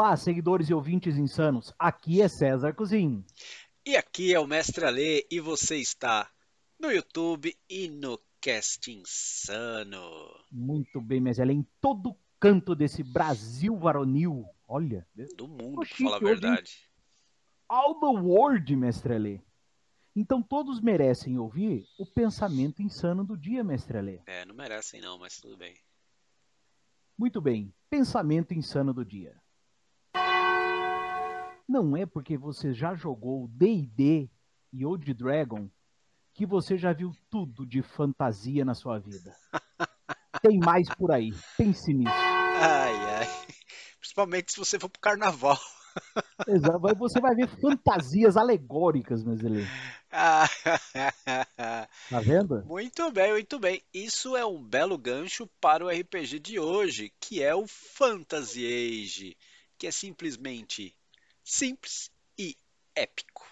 Olá, seguidores e ouvintes insanos. Aqui é César Cozin. E aqui é o Mestre Ale e você está no YouTube e no Cast Insano. Muito bem, ela é em todo canto desse Brasil varonil. Olha. Do mundo, pra falar a verdade. All the world, Mestre Ale. Então todos merecem ouvir o pensamento insano do dia, Mestre Ale. É, não merecem não, mas tudo bem. Muito bem, pensamento insano do dia. Não é porque você já jogou D&D e Old Dragon que você já viu tudo de fantasia na sua vida. Tem mais por aí. Pense nisso. Ai, ai. Principalmente se você for pro carnaval. Exato. Você vai ver fantasias alegóricas, meus Tá vendo? Muito bem, muito bem. Isso é um belo gancho para o RPG de hoje, que é o Fantasy Age, que é simplesmente simples e épico.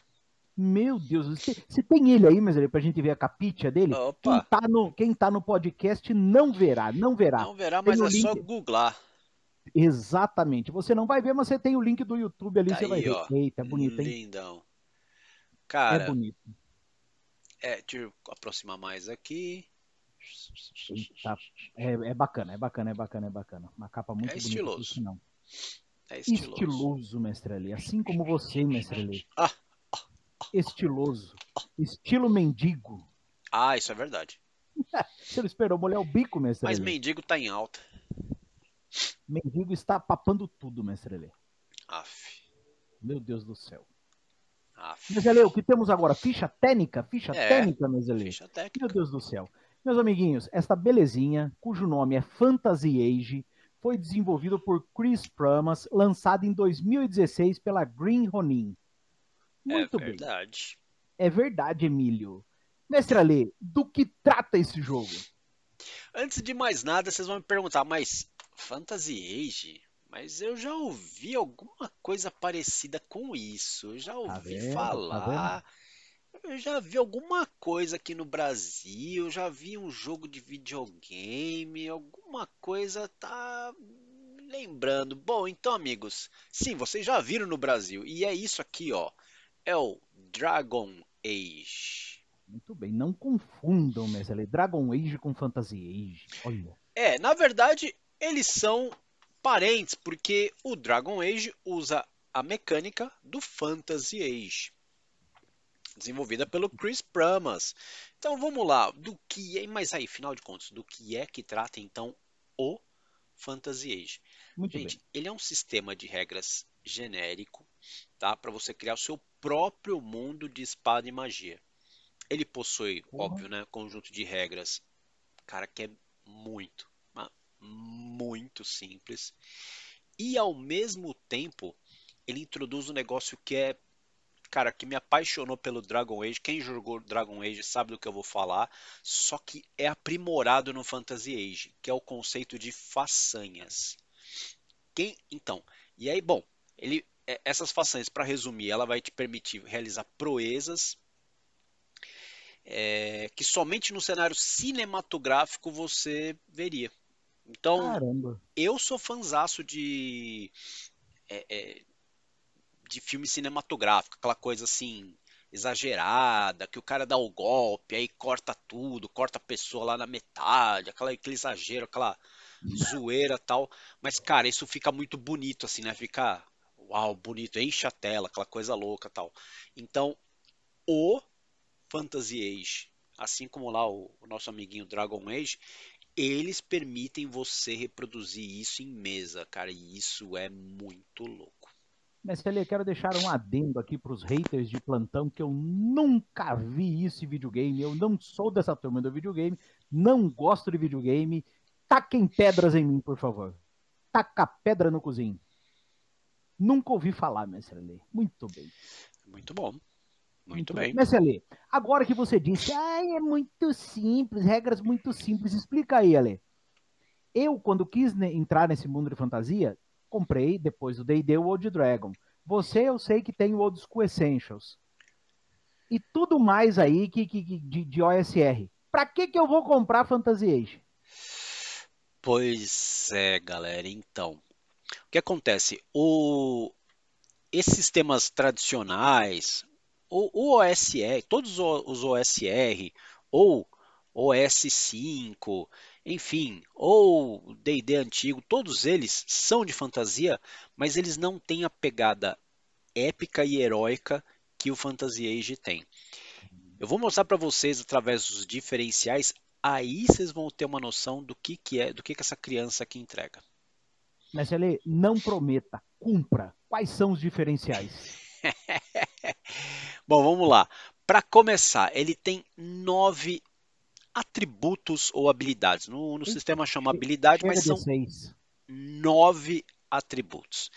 Meu Deus, você tem ele aí, mas pra gente ver a capitia dele? Opa. Quem tá, no, quem tá no podcast não verá, não verá. Não verá, mas é link... só googlar. Exatamente. Você não vai ver, mas você tem o link do YouTube ali, tá você vai ver. Ó, Eita, é bonito, hein? Lindão. Cara. É bonito. É, deixa eu aproximar mais aqui. Tá. É, é, bacana, é bacana, é bacana, é bacana. Uma capa muito é bonita. Estiloso. Não. É estiloso. Estiloso, mestre Ali. Assim como você, mestre Ali. Ah, estiloso. Estilo mendigo. Ah, isso é verdade. Você não esperou molhar o bico, mestre Mas mendigo tá em alta. Mendigo está papando tudo, mestre Lê. Aff. Meu Deus do céu. Aff. Mestre o que temos agora? Ficha técnica? Ficha é, técnica, mestre Ficha técnica. Meu Deus do céu. Meus amiguinhos, esta belezinha, cujo nome é Fantasy Age, foi desenvolvido por Chris Pramas, lançado em 2016 pela Green Ronin. Muito é verdade. bem. É verdade, Emílio. Mestre Ale, do que trata esse jogo? Antes de mais nada, vocês vão me perguntar, mas Fantasy Age? Mas eu já ouvi alguma coisa parecida com isso. Eu já tá ouvi tá vendo, falar. Tá eu já vi alguma coisa aqui no Brasil. Eu já vi um jogo de videogame. Alguma coisa tá lembrando. Bom, então, amigos, sim, vocês já viram no Brasil. E é isso aqui, ó é o Dragon Age. Muito bem, não confundam, Mesele. Dragon Age com Fantasy Age. Olha. É, na verdade, eles são parentes, porque o Dragon Age usa a mecânica do Fantasy Age. Desenvolvida pelo Chris Pramas. Então vamos lá, do que é, mas aí, final de contas, do que é que trata então o Fantasy Age? Muito Gente, bem. ele é um sistema de regras genérico, tá? Para você criar o seu próprio mundo de espada e magia. Ele possui, uhum. óbvio, né, conjunto de regras, cara, que é muito, muito simples. E ao mesmo tempo, ele introduz um negócio que é, cara, que me apaixonou pelo Dragon Age. Quem jogou Dragon Age sabe do que eu vou falar, só que é aprimorado no Fantasy Age, que é o conceito de façanhas. Quem, então, e aí, bom, ele é, essas façanhas, para resumir, ela vai te permitir realizar proezas é, que somente no cenário cinematográfico você veria. Então, Caramba. eu sou fanzaço de é, é, de filme cinematográfico, aquela coisa assim exagerada, que o cara dá o golpe, aí corta tudo, corta a pessoa lá na metade, aquela, aquele exagero, aquela zoeira tal. Mas, cara, isso fica muito bonito, assim, né? Fica uau, bonito, enche a tela, aquela coisa louca tal. Então, o Fantasy Age, assim como lá o, o nosso amiguinho Dragon Age, eles permitem você reproduzir isso em mesa, cara, e isso é muito louco. Mestre, quero deixar um adendo aqui para os haters de plantão que eu nunca vi isso em videogame. Eu não sou dessa turma do videogame, não gosto de videogame. Taquem pedras em mim, por favor. Taca pedra no cozinho. Nunca ouvi falar, Mestre Lê. Muito bem. Muito bom. Muito, muito bem. Mestre Lê, agora que você disse, ah, é muito simples, regras muito simples, explica aí, Ale. Eu, quando quis entrar nesse mundo de fantasia, comprei, depois do D&D, o Old Dragon. Você, eu sei que tem o Old School Essentials. E tudo mais aí que, que, de, de OSR. Pra que que eu vou comprar Fantasy Age? Pois é, galera, então. O que acontece? O, esses sistemas tradicionais, o, o OSR, todos os OSR, ou OS5, enfim, ou D&D antigo, todos eles são de fantasia, mas eles não têm a pegada épica e heróica que o Fantasy Age tem. Eu vou mostrar para vocês através dos diferenciais, aí vocês vão ter uma noção do que, que é, do que, que essa criança aqui entrega. Mas ele não prometa, cumpra. Quais são os diferenciais? Bom, vamos lá. Para começar, ele tem nove atributos ou habilidades. No, no sistema chama habilidade, mas são nove atributos.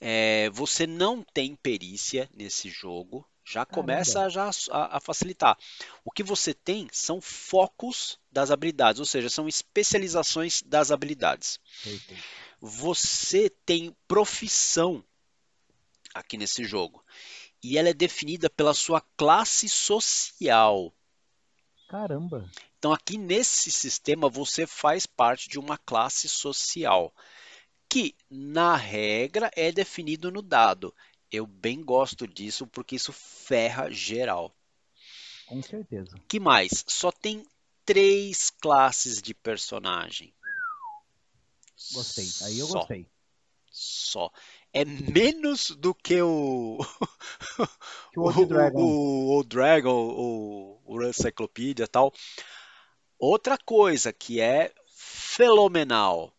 É, você não tem perícia nesse jogo, já começa já a, a, facilitar. O que você tem são focos das habilidades, ou seja, são especializações das habilidades. Você tem profissão aqui nesse jogo. E ela é definida pela sua classe social. Caramba! Então, aqui nesse sistema, você faz parte de uma classe social, que, na regra, é definido no dado. Eu bem gosto disso porque isso ferra geral. Com certeza. que mais? Só tem três classes de personagem. Gostei. Aí eu Só. gostei. Só é menos do que o o, Old Dragon, o, o, Dragon, o, o Encyclopedia e tal. Outra coisa que é fenomenal.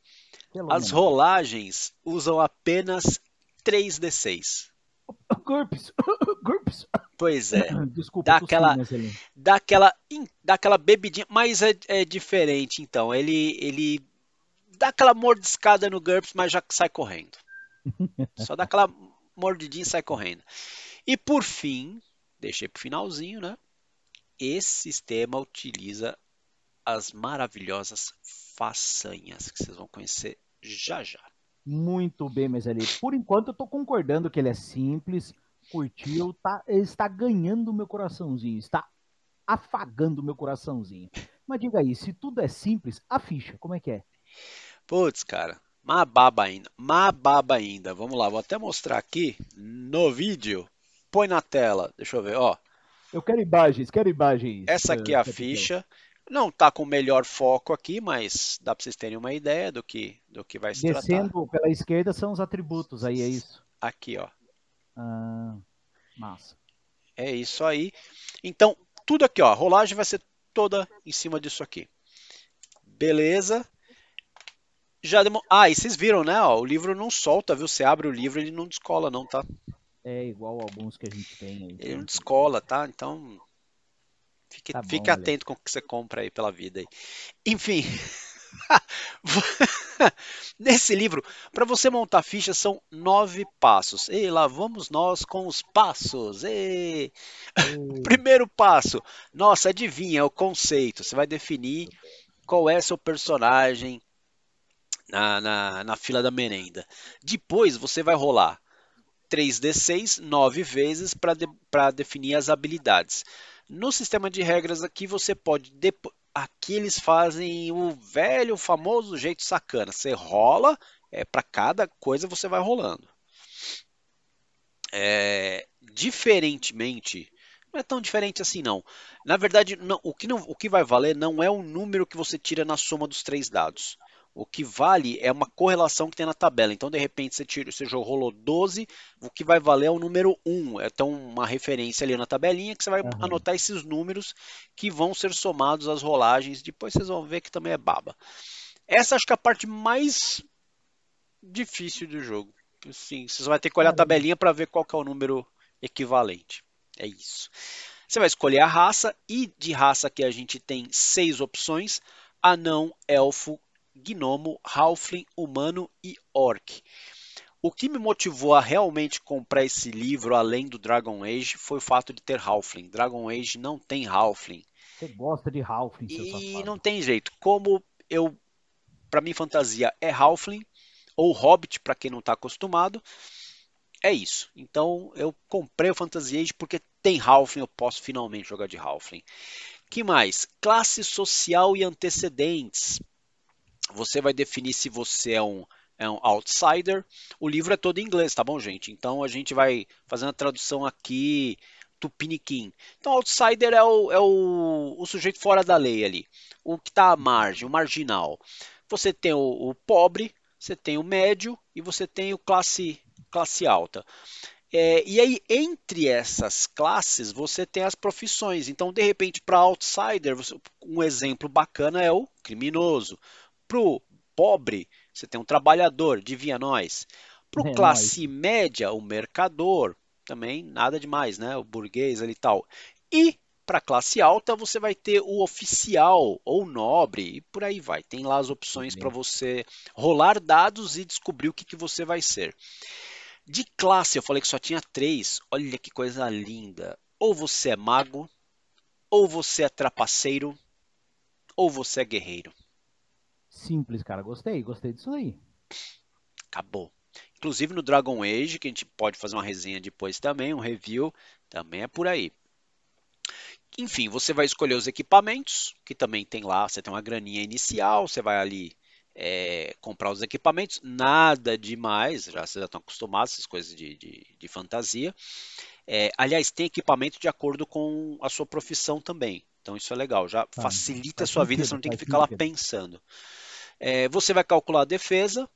fenomenal. As rolagens usam apenas 3d6. GURPS. GURPS. Pois é. Desculpa, dá aquela, dá aquela, dá aquela bebidinha, mas é, é diferente então. Ele, ele dá aquela mordiscada no GURPS, mas já sai correndo. Só dá aquela mordidinha e sai correndo. E por fim, deixei para o finalzinho, né? Esse sistema utiliza as maravilhosas façanhas que vocês vão conhecer já já. Muito bem, mas ali, por enquanto eu estou concordando que ele é simples, curtiu, tá, está ganhando o meu coraçãozinho, está afagando o meu coraçãozinho. Mas diga aí, se tudo é simples, a ficha, como é que é? Putz, cara, Mababa ainda. Mababa ainda. Vamos lá, vou até mostrar aqui no vídeo. Põe na tela. Deixa eu ver, ó. Eu quero imagens, quero imagens. Essa aqui é a ficha. Não está com o melhor foco aqui, mas dá para vocês terem uma ideia do que, do que vai se Descendo tratar. pela esquerda são os atributos, aí é isso? Aqui, ó. Ah, massa. É isso aí. Então, tudo aqui, ó. A rolagem vai ser toda em cima disso aqui. Beleza. Já demo... Ah, e vocês viram, né? Ó, o livro não solta, viu? Você abre o livro, ele não descola, não, tá? É igual alguns que a gente tem aí. Ele não descola, tá? Então. Fique, tá fique atento com o que você compra aí pela vida aí. Enfim. Nesse livro, para você montar ficha, são nove passos. E lá vamos nós com os passos. E... Primeiro passo. Nossa, adivinha é o conceito. Você vai definir qual é seu personagem, na, na, na fila da merenda. Depois você vai rolar 3d6 nove vezes para de, definir as habilidades. No sistema de regras aqui você pode aqui eles fazem o velho famoso jeito sacana. Você rola, é para cada coisa você vai rolando. É, diferentemente, não é tão diferente assim não. Na verdade, não, o, que não, o que vai valer não é o número que você tira na soma dos três dados. O que vale é uma correlação que tem na tabela. Então, de repente, você, tira, você rolou 12, o que vai valer é o número 1. É então uma referência ali na tabelinha que você vai uhum. anotar esses números que vão ser somados às rolagens. Depois vocês vão ver que também é baba. Essa acho que é a parte mais difícil do jogo. Sim, vocês vão ter que olhar a tabelinha para ver qual é o número equivalente. É isso. Você vai escolher a raça e de raça que a gente tem seis opções: anão, elfo, gnomo, halfling, humano e orc. O que me motivou a realmente comprar esse livro, além do Dragon Age, foi o fato de ter Halfling. Dragon Age não tem Halfling. Você gosta de Halfling, E não tem jeito. Como eu, para mim, fantasia é Halfling, ou Hobbit, para quem não está acostumado, é isso. Então eu comprei o Fantasy Age porque tem Halfling, eu posso finalmente jogar de Halfling. que mais? Classe social e antecedentes você vai definir se você é um é um outsider. O livro é todo em inglês, tá bom, gente? Então a gente vai fazendo a tradução aqui tupiniquim. Então, outsider é o, é o, o sujeito fora da lei ali, o que está à margem, o marginal. Você tem o, o, pobre, você tem o médio e você tem o classe, classe alta. É, e aí, entre essas classes, você tem as profissões. Então, de repente, para outsider, você, um exemplo bacana é o criminoso. Para o pobre, você tem um trabalhador, devia nós. Para o é classe nóis. média, o mercador também nada demais, né? O burguês ali e tal. E para a classe alta você vai ter o oficial ou nobre e por aí vai. Tem lá as opções para você rolar dados e descobrir o que, que você vai ser. De classe eu falei que só tinha três. Olha que coisa linda. Ou você é mago, ou você é trapaceiro, ou você é guerreiro. Simples, cara. Gostei, gostei disso aí. Acabou. Inclusive no Dragon Age, que a gente pode fazer uma resenha depois também, um review, também é por aí. Enfim, você vai escolher os equipamentos, que também tem lá, você tem uma graninha inicial, você vai ali é, comprar os equipamentos, nada demais, já vocês já estão acostumados essas coisas de, de, de fantasia. É, aliás, tem equipamento de acordo com a sua profissão também, então isso é legal, já ah, facilita a sua vida, você não tem que ficar lá pensando. É, você vai calcular a defesa,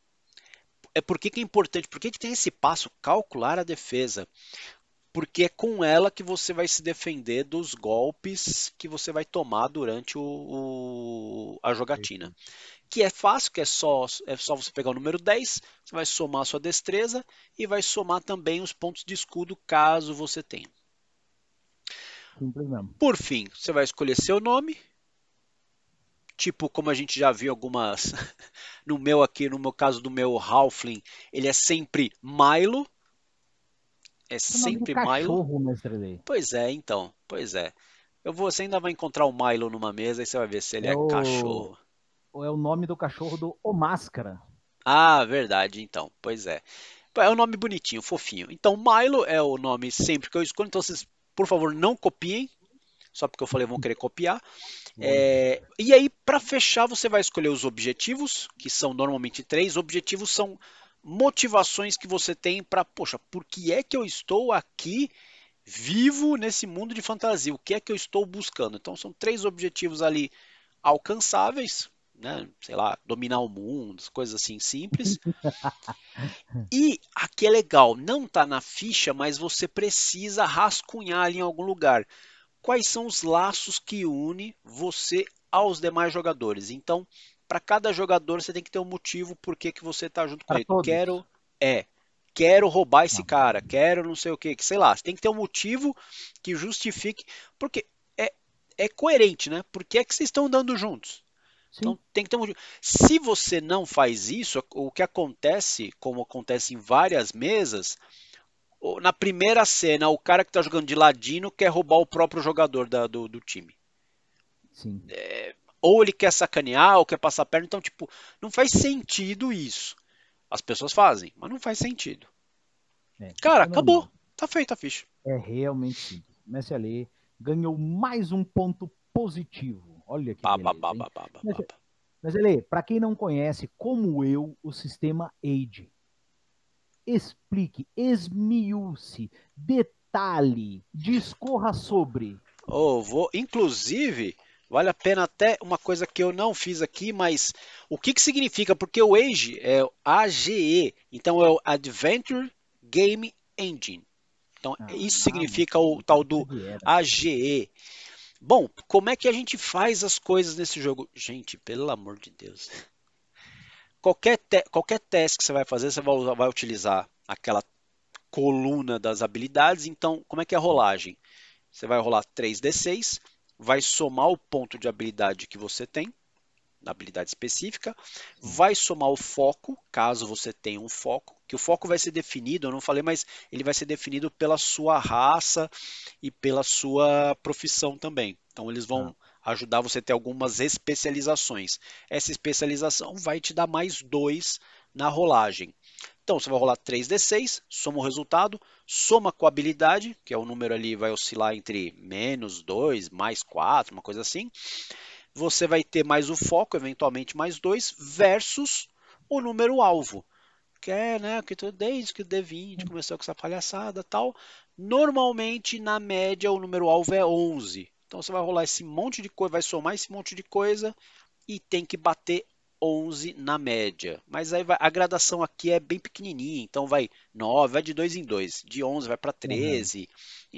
é por que, que é importante, por que, que tem esse passo, calcular a defesa? Porque é com ela que você vai se defender dos golpes que você vai tomar durante o, o, a jogatina. Que é fácil, que é só, é só você pegar o número 10, você vai somar a sua destreza e vai somar também os pontos de escudo caso você tenha. Por fim, você vai escolher seu nome, tipo como a gente já viu algumas no meu aqui, no meu caso do meu Halfling, ele é sempre Milo. É, sempre Milo. Mestre Pois é, então, pois é. Eu vou, você ainda vai encontrar o Milo numa mesa e você vai ver se ele é, é o... cachorro. É o nome do cachorro do O Máscara. Ah, verdade, então. Pois é. É um nome bonitinho, fofinho. Então, Milo é o nome sempre que eu escolho. Então, vocês, por favor, não copiem só porque eu falei vão querer copiar. É, e aí, para fechar, você vai escolher os objetivos, que são normalmente três. Objetivos são motivações que você tem para, poxa, por que é que eu estou aqui vivo nesse mundo de fantasia? O que é que eu estou buscando? Então, são três objetivos ali alcançáveis, né? Sei lá, dominar o mundo, coisas assim simples. e aqui é legal, não está na ficha, mas você precisa rascunhar ali em algum lugar quais são os laços que une você aos demais jogadores. Então, para cada jogador você tem que ter um motivo por que, que você está junto pra com todos. ele. Quero é, quero roubar esse cara, quero não sei o que, sei lá. Você tem que ter um motivo que justifique, porque é, é coerente, né? Por que é que vocês estão andando juntos? Sim. Então tem que ter um motivo. Se você não faz isso, o que acontece, como acontece em várias mesas, na primeira cena, o cara que tá jogando de ladino quer roubar o próprio jogador da, do, do, time. Sim. É, ou ele quer sacanear, ou quer passar perna. Então, tipo, não faz sentido isso. As pessoas fazem, mas não faz sentido. É, cara, acabou. Não. Tá feita a ficha. É realmente simples. Messi Ali ganhou mais um ponto positivo. Olha que bah, beleza, bah, bah, bah, Mas, mas ele, para quem não conhece, como eu, o sistema AID explique, esmiúce, detalhe, discorra sobre. Oh, vou, inclusive, vale a pena até uma coisa que eu não fiz aqui, mas o que, que significa? Porque o AGE é o AGE, então é o Adventure Game Engine. Então, ah, isso significa o tal do AGE. Bom, como é que a gente faz as coisas nesse jogo? Gente, pelo amor de Deus. Qualquer, te qualquer teste que você vai fazer, você vai, vai utilizar aquela coluna das habilidades. Então, como é que é a rolagem? Você vai rolar 3d6, vai somar o ponto de habilidade que você tem, na habilidade específica, vai somar o foco, caso você tenha um foco, que o foco vai ser definido, eu não falei, mas ele vai ser definido pela sua raça e pela sua profissão também. Então eles vão ah ajudar você a ter algumas especializações. Essa especialização vai te dar mais 2 na rolagem. Então você vai rolar 3d6, soma o resultado, soma com a habilidade, que é o número ali vai oscilar entre menos 2, mais 4, uma coisa assim. Você vai ter mais o foco, eventualmente mais 2, versus o número alvo. quer, né? Que desde que o D20 começou com essa palhaçada tal. Normalmente, na média, o número alvo é 11. Então você vai rolar esse monte de coisa, vai somar esse monte de coisa e tem que bater 11 na média. Mas aí vai, a gradação aqui é bem pequenininha, então vai 9, vai de 2 em 2, de 11 vai para 13, uhum.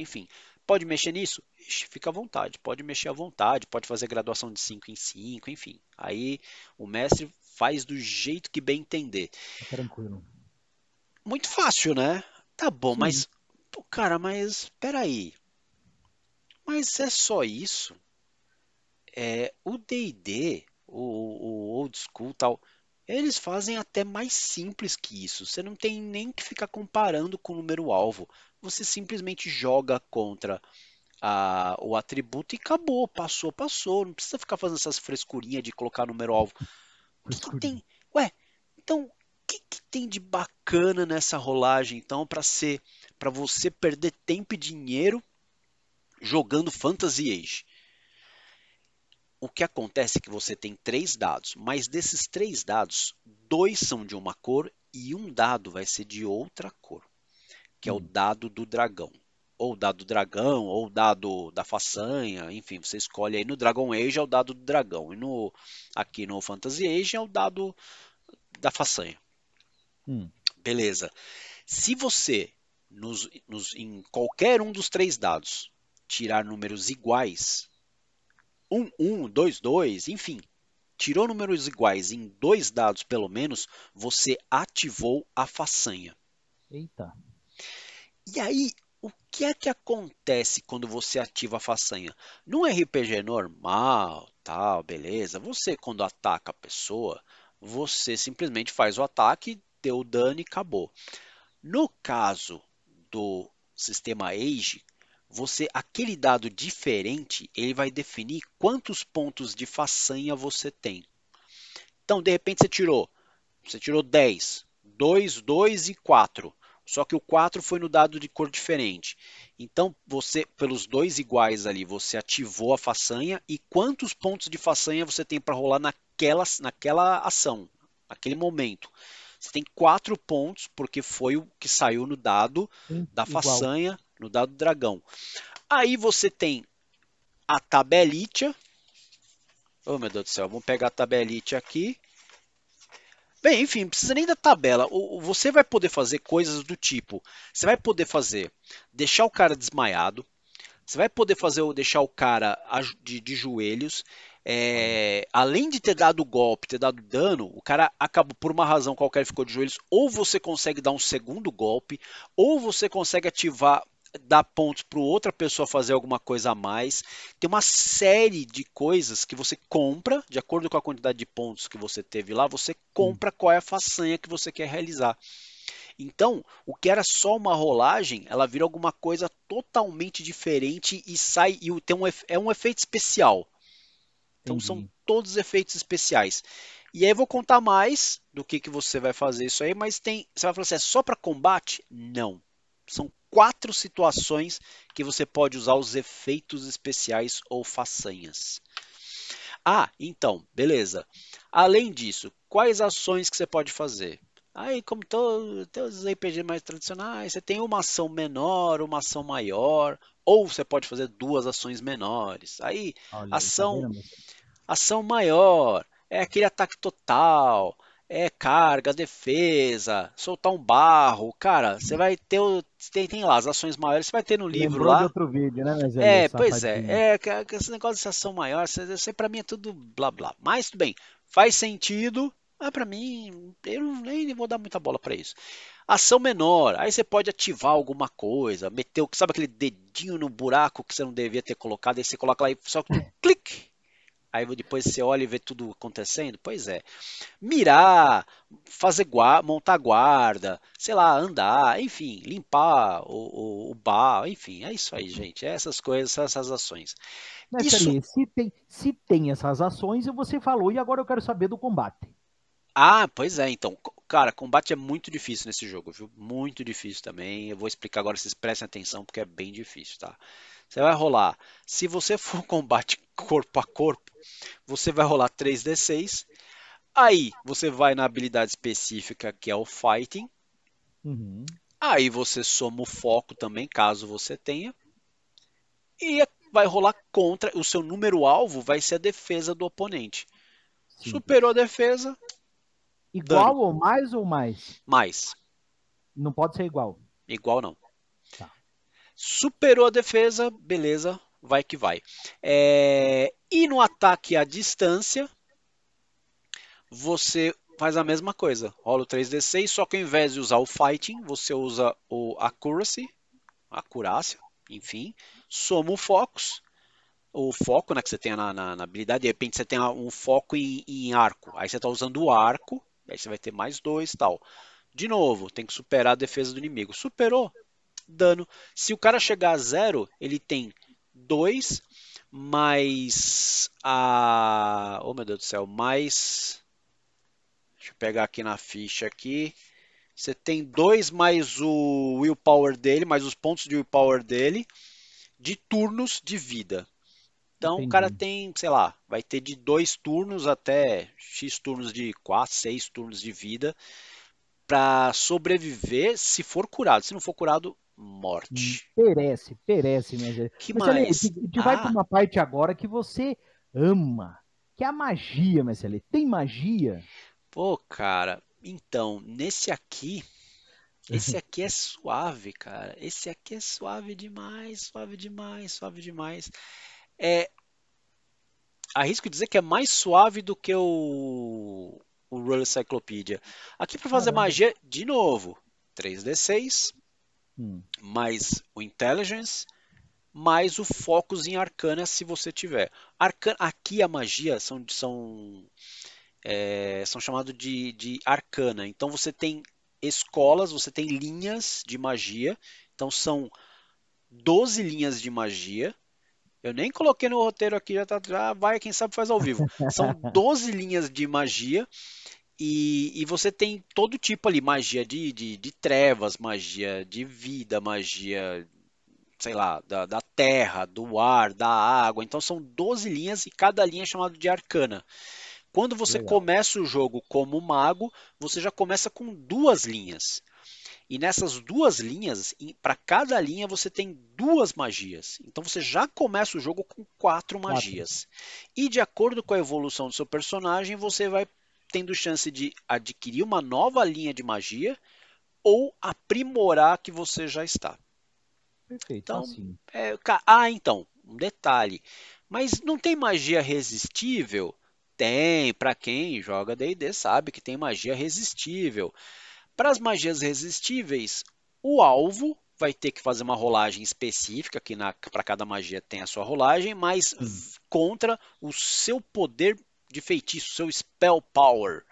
enfim. Pode mexer nisso? Fica à vontade, pode mexer à vontade, pode fazer graduação de 5 em 5, enfim. Aí o mestre faz do jeito que bem entender. Tranquilo. Muito fácil, né? Tá bom, Sim. mas. Pô, cara, mas. Peraí. Mas é só isso? É, o DD, o, o old school tal, eles fazem até mais simples que isso. Você não tem nem que ficar comparando com o número alvo. Você simplesmente joga contra a, o atributo e acabou. Passou, passou. Não precisa ficar fazendo essas frescurinhas de colocar número alvo. O que, tem? Ué, então o que, que tem de bacana nessa rolagem então para ser para você perder tempo e dinheiro jogando Fantasy Age. O que acontece é que você tem três dados, mas desses três dados, dois são de uma cor e um dado vai ser de outra cor, que é o hum. dado do dragão. Ou o dado do dragão, ou o dado da façanha, enfim, você escolhe aí no Dragon Age é o dado do dragão, e no aqui no Fantasy Age é o dado da façanha. Hum. Beleza. Se você nos, nos, em qualquer um dos três dados tirar números iguais, 1, 1, 2, 2, enfim, tirou números iguais em dois dados pelo menos, você ativou a façanha. Eita. E aí, o que é que acontece quando você ativa a façanha? Num RPG normal, tal, beleza, você quando ataca a pessoa, você simplesmente faz o ataque, deu o dano e acabou. No caso do sistema Age, você aquele dado diferente, ele vai definir quantos pontos de façanha você tem. Então, de repente você tirou, você tirou 10, 2, 2 e 4. Só que o 4 foi no dado de cor diferente. Então, você pelos dois iguais ali, você ativou a façanha e quantos pontos de façanha você tem para rolar naquela, naquela ação, naquele momento. Você tem quatro pontos, porque foi o que saiu no dado da façanha no dado dragão. Aí você tem a tabelitia. Oh, meu Deus do céu, vamos pegar a tabelitia aqui. Bem, enfim, não precisa nem da tabela. Você vai poder fazer coisas do tipo: você vai poder fazer deixar o cara desmaiado, você vai poder fazer deixar o cara de, de joelhos. É, além de ter dado golpe, ter dado dano, o cara acabou por uma razão qualquer ficou de joelhos. Ou você consegue dar um segundo golpe, ou você consegue ativar dar pontos para outra pessoa fazer alguma coisa a mais. Tem uma série de coisas que você compra, de acordo com a quantidade de pontos que você teve lá, você compra qual é a façanha que você quer realizar. Então, o que era só uma rolagem, ela vira alguma coisa totalmente diferente e sai e tem um, é um efeito especial. Então são todos efeitos especiais. E aí eu vou contar mais do que, que você vai fazer isso aí, mas tem. Você vai falar assim, é só para combate? Não. São quatro situações que você pode usar os efeitos especiais ou façanhas. Ah, então, beleza. Além disso, quais ações que você pode fazer? Aí, como todos os RPG mais tradicionais, você tem uma ação menor, uma ação maior, ou você pode fazer duas ações menores. Aí, Olha, tá ação, tá ação maior é aquele ataque total, é carga, defesa, soltar um barro, cara, você vai ter o, tem, tem lá as ações maiores, você vai ter no livro Lembrou lá. De outro vídeo, né, é, pois é, é, esse negócio de ação maior, isso para mim é tudo blá blá. Mas tudo bem, faz sentido, mas para mim eu nem vou dar muita bola para isso. Ação menor, aí você pode ativar alguma coisa, meter, sabe aquele dedinho no buraco que você não devia ter colocado, aí você coloca lá e só clique, Aí depois você olha e vê tudo acontecendo? Pois é. Mirar, fazer guarda, montar guarda, sei lá, andar, enfim, limpar o, o, o bar, enfim, é isso aí, gente. É essas coisas, essas ações. Mas, isso... Se, tem, se tem essas ações, você falou, e agora eu quero saber do combate. Ah, pois é, então. Cara, combate é muito difícil nesse jogo, viu? Muito difícil também. Eu vou explicar agora, vocês prestem atenção, porque é bem difícil, tá? Você vai rolar. Se você for combate corpo a corpo, você vai rolar 3d6. Aí você vai na habilidade específica que é o Fighting. Uhum. Aí você soma o foco também, caso você tenha. E vai rolar contra. O seu número alvo vai ser a defesa do oponente. Sim. Superou a defesa, Igual Dano. ou mais ou mais? mais. Não pode ser igual. Igual não. Superou a defesa, beleza, vai que vai. É, E no ataque à distância, você faz a mesma coisa. Rola o 3d6, só que ao invés de usar o Fighting, você usa o Accuracy, acurácia, enfim, soma o Focus, o foco né, que você tem na, na, na habilidade, de repente você tem um foco em, em arco, aí você está usando o arco, aí você vai ter mais dois tal. De novo, tem que superar a defesa do inimigo. Superou, dano. Se o cara chegar a zero, ele tem dois mais a. Oh meu Deus do céu, mais. Deixa eu pegar aqui na ficha aqui. Você tem dois mais o willpower dele, mais os pontos de willpower dele, de turnos de vida. Então o Entendi. cara tem, sei lá, vai ter de dois turnos até X turnos de 4, 6 turnos de vida para sobreviver se for curado. Se não for curado, morte. Perece, perece, minha gente. Que Marcelo, mais? a gente vai Ah. para uma parte agora que você ama, que é a magia, Marcelo. Tem magia? Pô, cara, então, nesse aqui, esse aqui é suave, cara. Esse aqui é suave demais, suave demais, suave demais. É, arrisco dizer que é mais suave do que o, o Royal Cyclopedia. Aqui para fazer magia, de novo, 3d6, Hum, mais o Intelligence, mais o Focus em Arcana se você tiver. Arcana, aqui a magia são, são, é, são chamados de, de Arcana. Então você tem escolas, você tem linhas de magia. Então são 12 linhas de magia. Eu nem coloquei no roteiro aqui, já, tá, já vai, quem sabe faz ao vivo. São 12 linhas de magia. E, e você tem todo tipo ali, magia de, de, de trevas, magia de vida, magia, sei lá, da, da terra, do ar, da água. Então são 12 linhas e cada linha é chamada de arcana. Quando você Legal. começa o jogo como mago, você já começa com duas linhas. E nessas duas linhas, para cada linha você tem duas magias. Então você já começa o jogo com quatro magias. E de acordo com a evolução do seu personagem, você vai tendo chance de adquirir uma nova linha de magia ou aprimorar a que você já está. perfeito. Então, assim. É, ah, então, um detalhe. Mas não tem magia resistível? Tem, para quem joga D&D sabe que tem magia resistível. Para as magias resistíveis, o alvo vai ter que fazer uma rolagem específica, que para cada magia tem a sua rolagem, mas v- contra o seu poder de feitiço, seu spell power,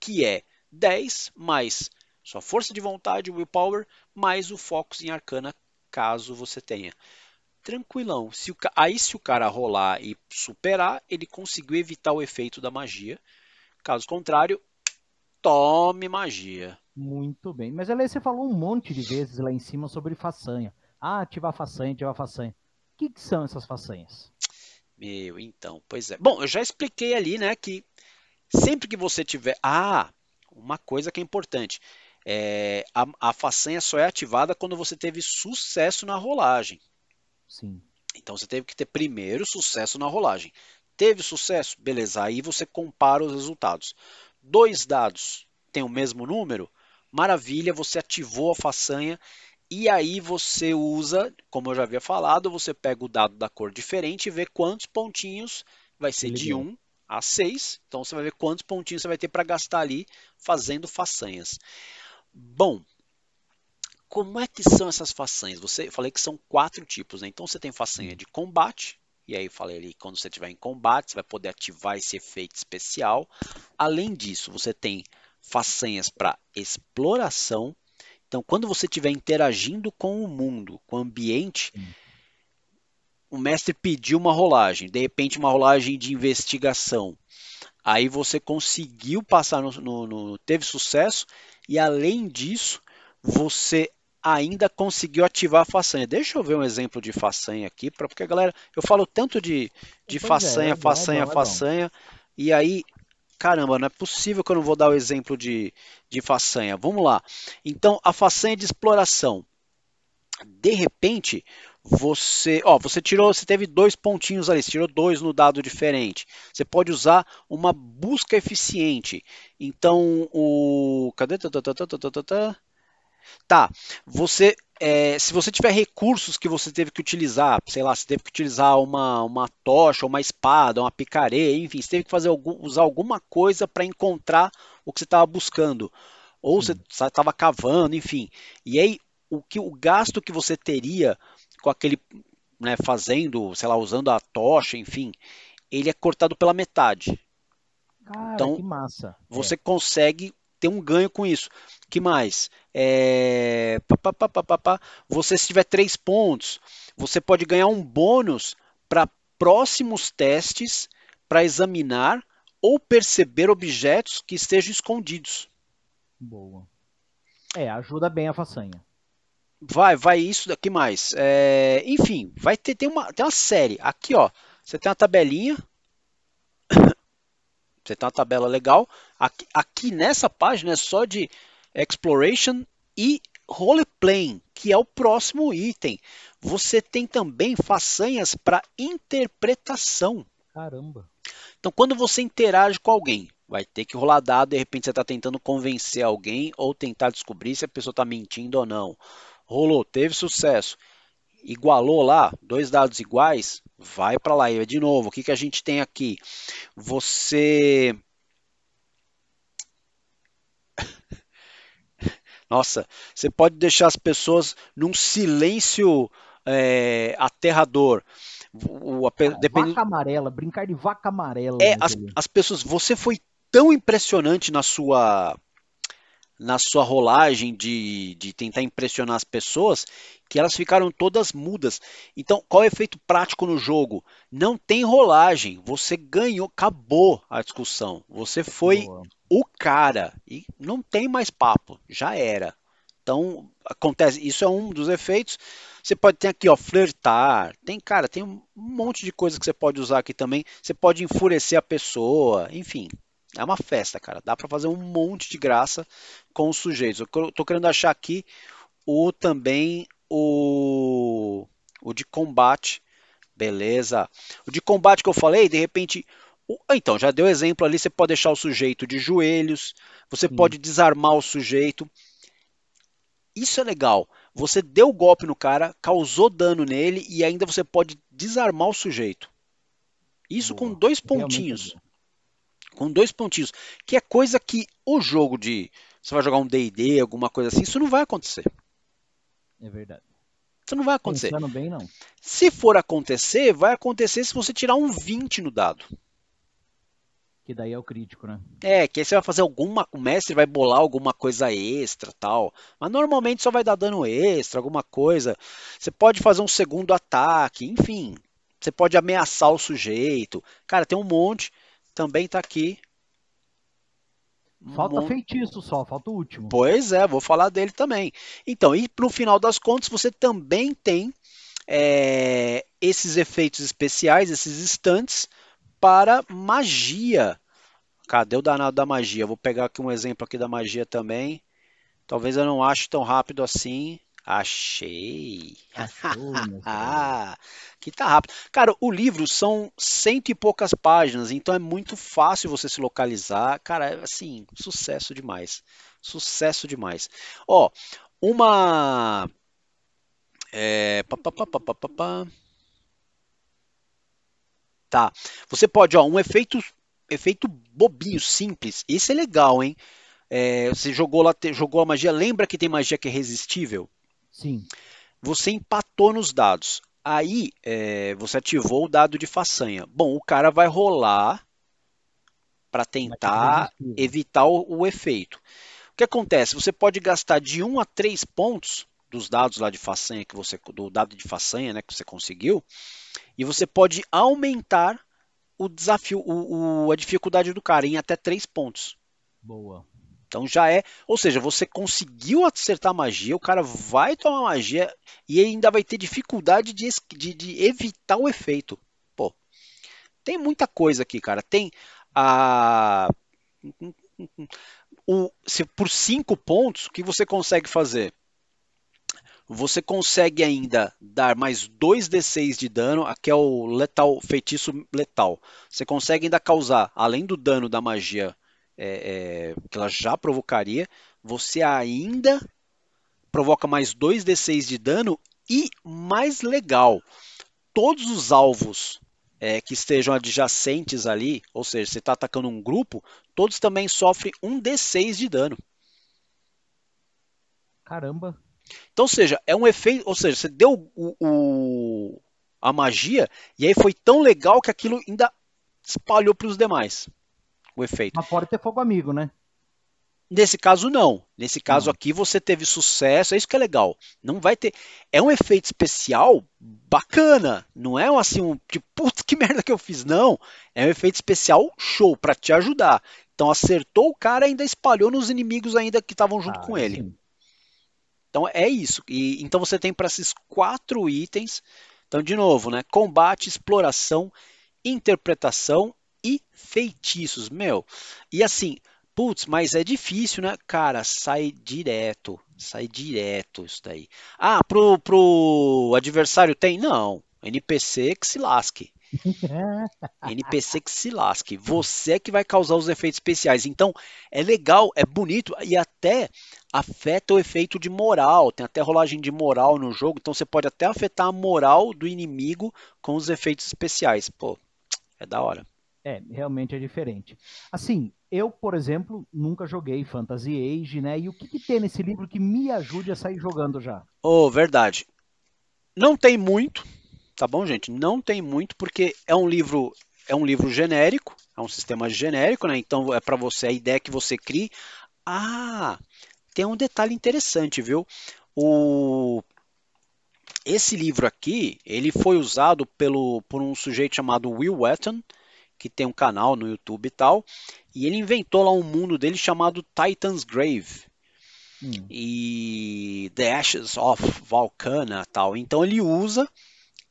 que é 10 mais sua força de vontade, willpower, mais o focus em arcana, caso você tenha tranquilão. Se o aí se o cara rolar e superar, ele conseguiu evitar o efeito da magia. Caso contrário, tome magia. Muito bem. Mas ali você falou um monte de vezes lá em cima sobre façanha. Ah, ativar façanha, ativar façanha. O que, que são essas façanhas? Meu, então, pois é. Bom, eu já expliquei ali, né, que sempre que você tiver. Ah, uma coisa que é importante. É, a, a façanha só é ativada quando você teve sucesso na rolagem. Sim. Então você teve que ter primeiro sucesso na rolagem. Teve sucesso? Beleza, aí você compara os resultados. Dois dados têm o mesmo número? Maravilha, você ativou a façanha e aí você usa, como eu já havia falado, você pega o dado da cor diferente e vê quantos pontinhos vai ser de Legal. 1 a 6. Então você vai ver quantos pontinhos você vai ter para gastar ali fazendo façanhas. Bom, como é que são essas façanhas? Você eu falei que são quatro tipos, né? Então você tem façanha de combate, e aí eu falei ali, quando você estiver em combate, você vai poder ativar esse efeito especial. Além disso, você tem façanhas para exploração. Então, quando você estiver interagindo com o mundo, com o ambiente, o mestre pediu uma rolagem, de repente uma rolagem de investigação. Aí você conseguiu passar no, no- no- teve sucesso e além disso você ainda conseguiu ativar a façanha. Deixa eu ver um exemplo de façanha aqui, pra, porque a galera, eu falo tanto de, de Pois é, façanha, é bom, é façanha, bom, é bom. façanha, e aí caramba, não é possível que eu não vou dar o exemplo de, de façanha. Vamos lá. Então, a façanha de exploração. De repente, você, ó, você tirou, você teve dois pontinhos ali, você tirou dois no dado diferente. Você pode usar uma busca eficiente. Então, o cadê? Tá, você, é, se você tiver recursos que você teve que utilizar, sei lá, você teve que utilizar uma, uma tocha, uma espada, uma picareta, enfim, você teve que fazer algum, usar alguma coisa para encontrar o que você estava buscando, ou Sim. você estava cavando, enfim. E aí, o que o gasto que você teria com aquele, né, fazendo, sei lá, usando a tocha, enfim, ele é cortado pela metade. Cara, então, que massa. Você é. consegue ter um ganho com isso. que mais? É... Você, se tiver três pontos, você pode ganhar um bônus para próximos testes para examinar ou perceber objetos que estejam escondidos. Boa. É, ajuda bem a façanha. Vai, vai isso daqui mais. É, enfim, vai ter tem uma, tem uma série. Aqui, ó, você tem uma tabelinha. Você tem uma tabela legal. Aqui, aqui nessa página é só de Exploration e Roleplaying, que é o próximo item. Você tem também façanhas para interpretação. Caramba. Então, quando você interage com alguém, vai ter que rolar dado, de repente você está tentando convencer alguém ou tentar descobrir se a pessoa está mentindo ou não rolou, teve sucesso, igualou lá, dois dados iguais, vai para lá. E de novo, o que, que a gente tem aqui? Você. Nossa, você pode deixar as pessoas num silêncio é, aterrador. O, a, depend... Vaca amarela, brincar de vaca amarela. É, as, as pessoas, você foi tão impressionante na sua na sua rolagem de, de tentar impressionar as pessoas que elas ficaram todas mudas. Então, qual é o efeito prático no jogo? Não tem rolagem. Você ganhou, acabou a discussão. Você foi Boa. o cara e não tem mais papo. Já era. Então, acontece. Isso é um dos efeitos. Você pode ter aqui, ó, flertar. Tem, cara, tem um monte de coisa que você pode usar aqui também. Você pode enfurecer a pessoa. Enfim, é uma festa, cara. Dá para fazer um monte de graça com os sujeitos. Eu tô querendo achar aqui o também o, o de combate. Beleza. O de combate que eu falei, de repente. O, então, já deu exemplo ali. Você pode deixar o sujeito de joelhos. Você Sim. pode desarmar o sujeito. Isso é legal. Você deu o golpe no cara, causou dano nele e ainda você pode desarmar o sujeito. Isso Boa. com dois pontinhos com dois pontinhos, que é coisa que o jogo de você vai jogar um D&D, alguma coisa assim, isso não vai acontecer. É verdade. Isso não vai acontecer. Pensando bem, não. Se for acontecer, vai acontecer se você tirar um 20 no dado. Que daí é o crítico, né? É, que aí você vai fazer alguma. O mestre vai bolar alguma coisa extra tal. Mas normalmente só vai dar dano extra, alguma coisa. Você pode fazer um segundo ataque, enfim. Você pode ameaçar o sujeito. Cara, tem um monte também está aqui. Falta feitiço só, falta o último. Pois é, vou falar dele também. Então, e no final das contas, você também tem é, esses efeitos especiais, esses instantes para magia. Cadê o danado da magia? Vou pegar aqui um exemplo aqui da magia também. Talvez eu não ache tão rápido assim. Achei. ah, que tá rápido. Cara, o livro são cento e poucas páginas, então é muito fácil você se localizar. Cara, é, assim, sucesso demais. Sucesso demais. Ó, uma. É... Tá. Você pode, ó, um efeito, efeito bobinho, simples. Esse é legal, hein? É, você jogou lá, jogou a magia. Lembra que tem magia que é resistível? Sim. Você empatou nos dados. Aí é, você ativou o dado de façanha. Bom, o cara vai rolar para tentar evitar o, o, efeito. O que acontece? Você pode gastar de 1 a 3 pontos dos dados lá de façanha que você do dado de façanha, né, que você conseguiu, e você pode aumentar o desafio, o, o, a dificuldade do cara em até 3 pontos. Boa. Então já é, ou seja, você conseguiu acertar magia, o cara vai tomar magia e ainda vai ter dificuldade de, de, de evitar o efeito. Pô, tem muita coisa aqui, cara. Tem a O, se por 5 pontos, o que você consegue fazer? Você consegue ainda dar mais 2d6 de dano, aqui é o letal, feitiço letal. Você consegue ainda causar, além do dano da magia é, é, que ela já provocaria, você ainda provoca mais 2d6 de dano e mais legal, todos os alvos é, que estejam adjacentes ali, ou seja, você está atacando um grupo, todos também sofrem um d6 de dano. Caramba. Então, ou seja, é um efeito, ou seja, você deu o, o a magia e aí foi tão legal que aquilo ainda espalhou para os demais. O efeito. Mas pode ter fogo amigo, né? Nesse caso, não. Nesse caso aqui, você teve sucesso, é isso que é legal. Não vai ter. É um efeito especial bacana. Não é assim um tipo, putz, que merda que eu fiz. Não. É um efeito especial show para te ajudar. Então acertou o cara e ainda espalhou nos inimigos ainda que estavam junto ah, com ele. Sim. Então é isso. E então você tem para esses quatro itens. Então de novo, né? Combate, exploração, interpretação e feitiços, meu. E assim, Putz, mas é difícil, né? Cara, sai direto. Sai direto isso daí. Ah, pro, pro adversário tem? Não. NPC que se lasque. NPC que se lasque. Você é que vai causar os efeitos especiais. Então, é legal, é bonito e até afeta o efeito de moral. Tem até rolagem de moral no jogo. Então, você pode até afetar a moral do inimigo com os efeitos especiais. Pô, é da hora. É, realmente é diferente. Assim, eu, por exemplo, nunca joguei Fantasy Age, né? E o que, que tem nesse livro que me ajude a sair jogando já? Oh, verdade. Não tem muito, tá bom, gente? Não tem muito porque é um livro, é um livro genérico, é um sistema genérico, né? Então é para você a ideia que você crie. Ah, tem um detalhe interessante, viu? O esse livro aqui, ele foi usado pelo por um sujeito chamado Will Wetton, que tem um canal no YouTube e tal, e ele inventou lá um mundo dele chamado Titan's Grave. Hum. E The Ashes of Valkana tal. Então ele usa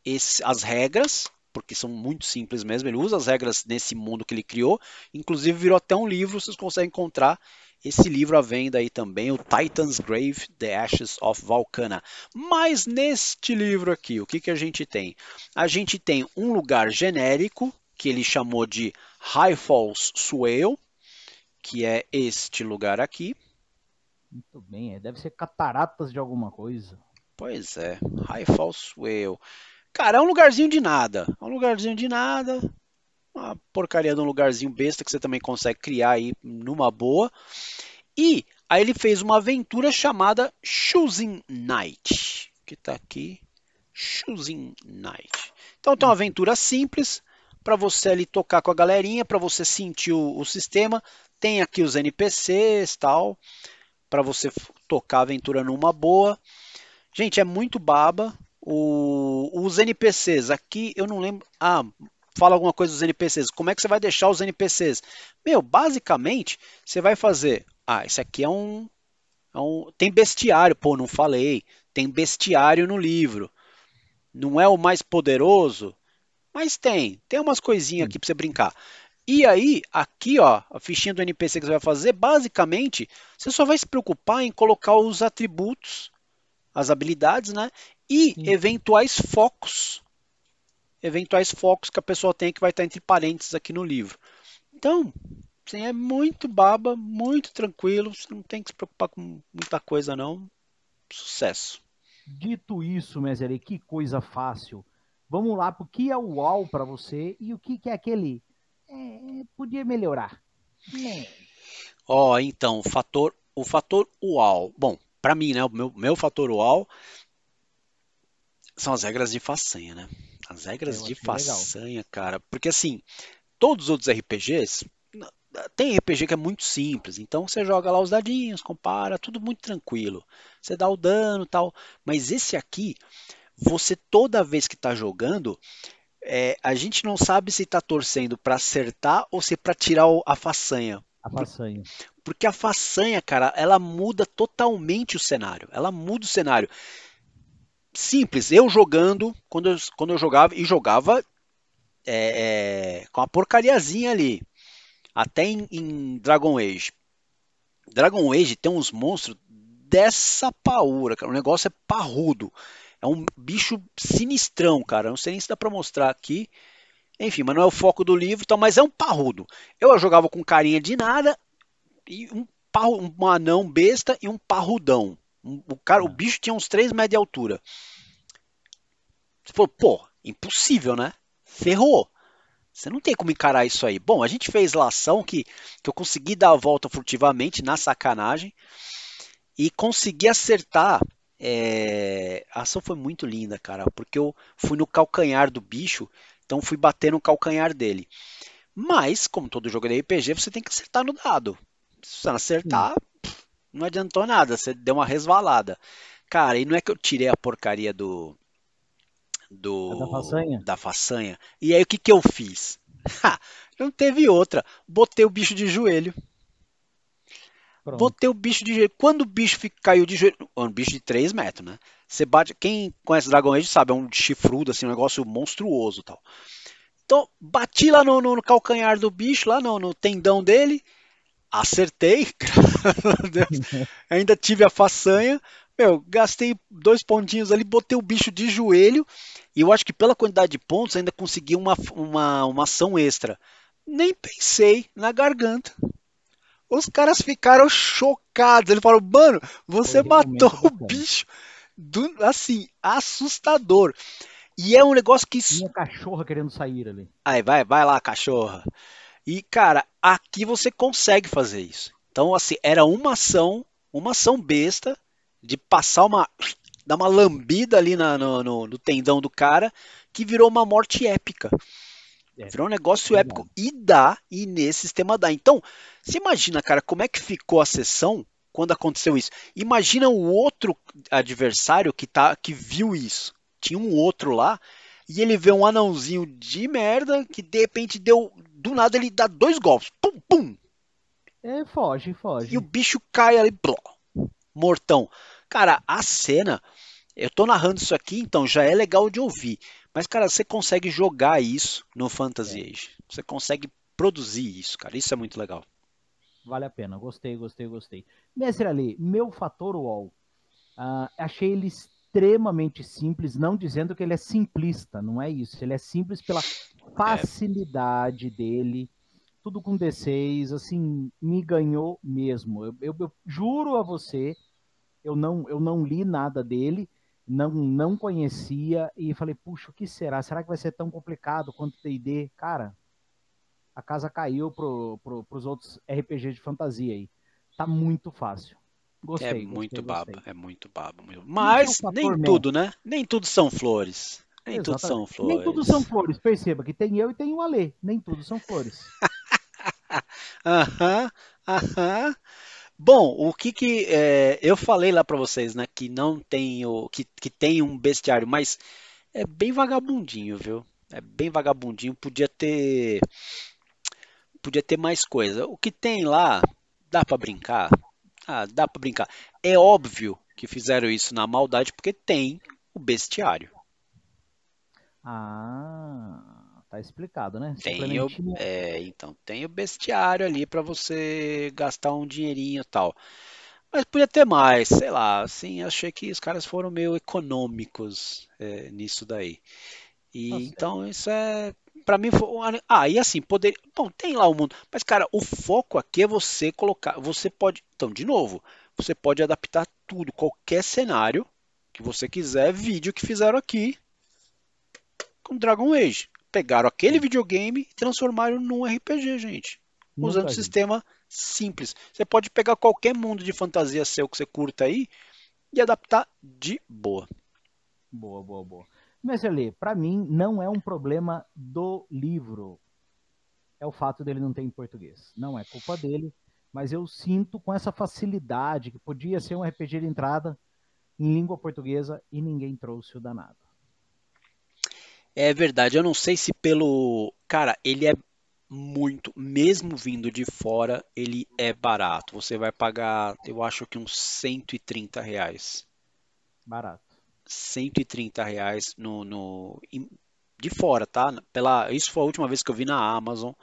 esse, as regras, porque são muito simples mesmo. Ele usa as regras nesse mundo que ele criou. Inclusive virou até um livro, vocês conseguem encontrar esse livro à venda aí também, o Titan's Grave, The Ashes of Valkana. Mas neste livro aqui, o que, que a gente tem? A gente tem um lugar genérico que ele chamou de High Falls Swale, que é este lugar aqui. Muito bem, é, deve ser cataratas de alguma coisa. Pois é, High Falls Swale. Cara, é um lugarzinho de nada. É um lugarzinho de nada. Uma porcaria de um lugarzinho besta que você também consegue criar aí numa boa. E aí ele fez uma aventura chamada Choosing Night. Que tá aqui. Choosing Night. Então tem uma aventura simples para você ali tocar com a galerinha, para você sentir o, o, sistema. Tem aqui os NPCs tal, para você tocar a aventura numa boa. Gente, é muito baba. O, os NPCs aqui, eu não lembro. Ah, fala alguma coisa dos NPCs. Como é que você vai deixar os NPCs? Meu, basicamente, você vai fazer. Ah, esse aqui é um, é um. Tem bestiário, pô, não falei. Tem bestiário no livro. Não é o mais poderoso, mas tem, tem umas coisinhas aqui para você brincar. E aí, aqui, ó, a fichinha do NPC que você vai fazer, basicamente, você só vai se preocupar em colocar os atributos, as habilidades, né? E Sim. eventuais focos. Eventuais focos que a pessoa tem que vai estar entre parênteses aqui no livro. Então, assim, é muito baba, muito tranquilo, você não tem que se preocupar com muita coisa não. Sucesso. Dito isso, Mesere, que coisa fácil. Vamos lá, o que é o UAU para você e o que, que é aquele. É, podia melhorar. Ó, oh, então, o fator, o fator UAU. Bom, para mim, né, o meu, meu fator UAU são as regras de façanha, né? As regras de façanha, legal. cara. Porque assim, todos os outros RPGs, tem RPG que é muito simples, então você joga lá os dadinhos, compara, tudo muito tranquilo. Você dá o dano tal. Mas esse aqui, você toda vez que está jogando, é, a gente não sabe se está torcendo para acertar ou se é para tirar a façanha. A façanha. Porque a façanha, cara, ela muda totalmente o cenário. Ela muda o cenário. Simples, eu jogando, quando eu, quando eu jogava, e jogava é, é, com a porcariazinha ali. Até em, em Dragon Age. Dragon Age tem uns monstros dessa paura, cara. O negócio é parrudo. É um bicho sinistrão, cara. Não sei nem se dá pra mostrar aqui. Enfim, mas não é o foco do livro, então, mas é um parrudo. Eu jogava com carinha de nada e um, parro, um anão besta e um parrudão. o, cara, o bicho tinha uns 3 metros de altura. Você falou, pô, impossível, né? Ferrou. Você não tem como encarar isso aí. Bom, a gente fez lação que, que eu consegui dar a volta furtivamente na sacanagem e consegui acertar. É... A ação foi muito linda, cara, porque eu fui no calcanhar do bicho, então fui bater no calcanhar dele. Mas, como todo jogo de RPG, você tem que acertar no dado. Se você não acertar, não adiantou nada, você deu uma resvalada. Cara, e não é que eu tirei a porcaria do. do da façanha? Da façanha. E aí o que, que eu fiz? Ha, não teve outra. Botei o bicho de joelho. Pronto. Botei o bicho de joelho. Quando o bicho caiu de joelho. Um bicho de 3 metros, né? Você bate. Quem conhece Dragon Age sabe, é um chifrudo, assim, um negócio monstruoso tal. Então, bati lá no, no calcanhar do bicho, lá no, no tendão dele. Acertei, Ainda tive a façanha. Meu, gastei dois pontinhos ali, botei o bicho de joelho. E eu acho que pela quantidade de pontos ainda consegui uma, uma, uma ação extra. Nem pensei na garganta. Os caras ficaram chocados. Ele falou, mano, você Foi matou o bicho. Do, assim, assustador. E é um negócio que. Minha cachorra querendo sair ali. Aí, vai, vai lá, cachorra. E, cara, aqui você consegue fazer isso. Então, assim, era uma ação, uma ação besta de passar uma. dar uma lambida ali na, no, no, no, tendão do cara, que virou uma morte épica. É, virou um negócio é épico. E dá, e nesse sistema dá. Então, você imagina, cara, como é que ficou a sessão quando aconteceu isso? Imagina o outro adversário que, tá, que viu isso. Tinha um outro lá, e ele vê um anãozinho de merda que de repente deu do nada ele dá dois golpes. Pum, pum. É, foge, foge. E o bicho cai ali, bló, mortão. Cara, a cena, eu tô narrando isso aqui, então já é legal de ouvir. Mas, cara, você consegue jogar isso no Fantasy é. Age. Você consegue produzir isso, cara. Isso é muito legal. Vale a pena. Gostei, gostei, gostei. Mestre Ali, meu fator wall. Uh, achei ele extremamente simples, não dizendo que ele é simplista, não é isso. Ele é simples pela facilidade dele, tudo com D6, assim, me ganhou mesmo. Eu, eu, eu, juro a você, eu não, eu não li nada dele, não, não conhecia e falei, puxa, o que será? Será que vai ser tão complicado quanto D&D? Cara, a casa caiu pro, pro, pros outros RPG de fantasia aí. Tá muito fácil. Gostei. É gostei, muito gostei. baba, é muito baba. Mas nem tudo, né? Nem tudo são flores. Nem tudo são flores. Nem tudo são flores. Perceba que tem eu e tem o Alê. Nem tudo são flores. Aham, aham. Bom, o que que é, eu falei lá para vocês, né? Que não tem o que, que tem um bestiário, mas é bem vagabundinho, viu? É bem vagabundinho. Podia ter podia ter mais coisa. O que tem lá dá para brincar, ah, dá para brincar. É óbvio que fizeram isso na maldade porque tem o bestiário. Ah, tá explicado, né? Tem o, é, então, tem o bestiário ali para você gastar um dinheirinho e tal. Mas podia ter mais, sei lá, assim, achei que os caras foram meio econômicos é, nisso daí. E Nossa, então isso é para mim foi ah e assim poder bom tem lá o mundo mas cara o foco aqui é você colocar você pode então de novo você pode adaptar tudo qualquer cenário que você quiser vídeo que fizeram aqui com Dragon Age. Pegaram aquele videogame e transformaram num RPG gente. Usando um sistema simples. Você pode pegar qualquer mundo de fantasia seu que você curta aí e adaptar de boa. Boa boa boa mas ali, para mim, não é um problema do livro. É o fato dele não ter em português. Não é culpa dele, mas eu sinto com essa facilidade que podia ser um RPG de entrada em língua portuguesa e ninguém trouxe o danado. É verdade, eu não sei se pelo. Cara, ele é muito, mesmo vindo de fora, ele é barato. Você vai pagar, eu acho que uns 130 reais. Barato. 130 reais no, no, de fora, tá? Pela, isso foi a última vez que eu vi na Amazon.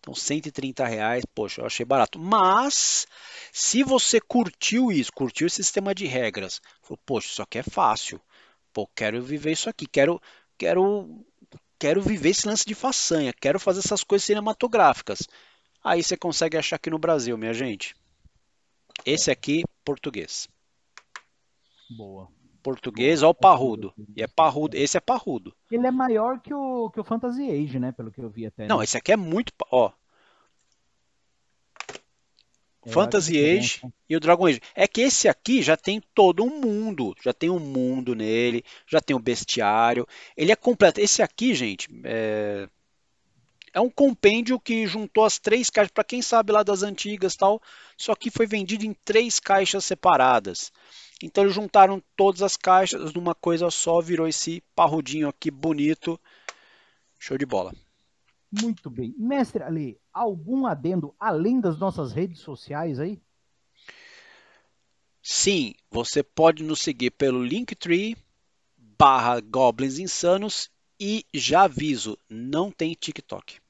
Então, 130 reais, poxa, eu achei barato. Mas, se você curtiu isso, curtiu esse sistema de regras, falou, poxa, isso aqui é fácil. Pô, quero viver isso aqui, quero, quero, quero viver esse lance de façanha, quero fazer essas coisas cinematográficas. Aí você consegue achar aqui no Brasil, minha gente. Esse aqui, português. Boa. Português, ó o parrudo. E é parrudo, esse é parrudo. Ele é maior que o, que o Fantasy Age, né? Pelo que eu vi até. Não, né? esse aqui é muito, ó. É, Fantasy que Age diferença. e o Dragon Age. É que esse aqui já tem todo um mundo, já tem um mundo nele, já tem o bestiário. Ele é completo. Esse aqui, gente, é, é um compêndio que juntou as três caixas, para quem sabe lá das antigas tal, só que foi vendido em três caixas separadas. Então eles juntaram todas as caixas numa coisa só, virou esse parrudinho aqui bonito. Show de bola. Muito bem. Mestre Ali, algum adendo além das nossas redes sociais aí? Sim, você pode nos seguir pelo Linktree barra Goblins Insanos e já aviso, não tem TikTok.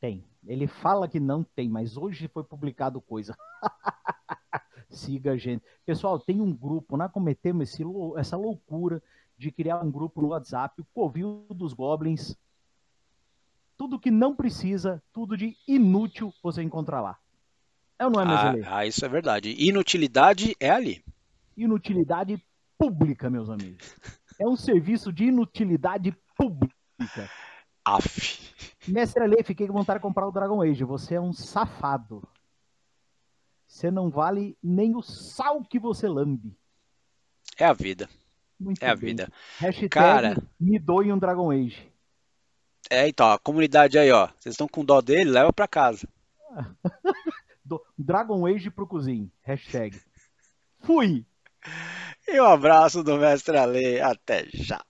Tem. Ele fala que não tem, mas hoje foi publicado coisa. Siga a gente. Pessoal, tem um grupo, nós cometemos esse essa loucura de criar um grupo no WhatsApp, o Covil dos Goblins. Tudo que não precisa, tudo de inútil você encontra lá. É ou não é, Ah, Meselê? ah, isso é verdade. Inutilidade é ali. Inutilidade pública, meus amigos. É um serviço de inutilidade pública. Af. Mestre Ale, fiquei com vontade de comprar o Dragon Age. Você é um safado. Você não vale nem o sal que você lambe. É a vida. Muito É a bem. vida. Hashtag Cara. me doe um Dragon Age. É, então, a comunidade aí, ó. Vocês estão com dó dele, leva pra casa. Dragon Age pro cozinho. Hashtag. Fui! E um abraço do Mestre Ale. Até já.